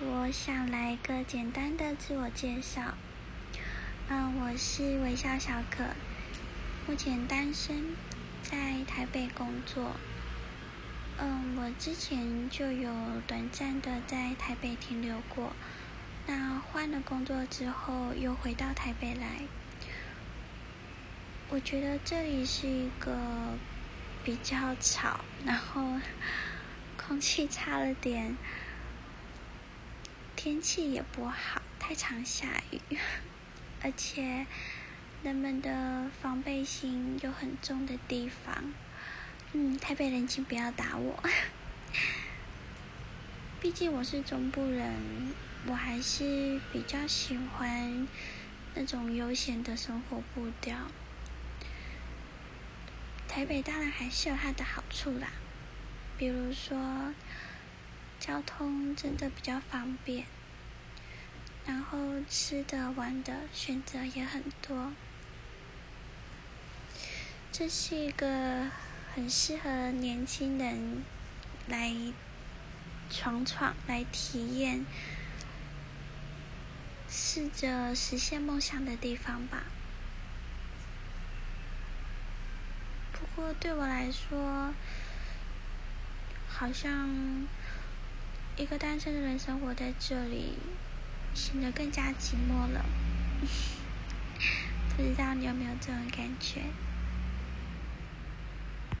我想来一个简单的自我介绍。嗯，我是微笑小可，目前单身，在台北工作。嗯，我之前就有短暂的在台北停留过，那换了工作之后又回到台北来。我觉得这里是一个比较吵，然后空气差了点，天气也不好，太常下雨，而且人们的防备心又很重的地方。嗯，台北人请不要打我，毕竟我是中部人，我还是比较喜欢那种悠闲的生活步调。台北当然还是有它的好处啦，比如说交通真的比较方便，然后吃的玩的选择也很多，这是一个很适合年轻人来闯闯、来体验、试着实现梦想的地方吧。不过对我来说，好像一个单身的人生活在这里，显得更加寂寞了。不知道你有没有这种感觉？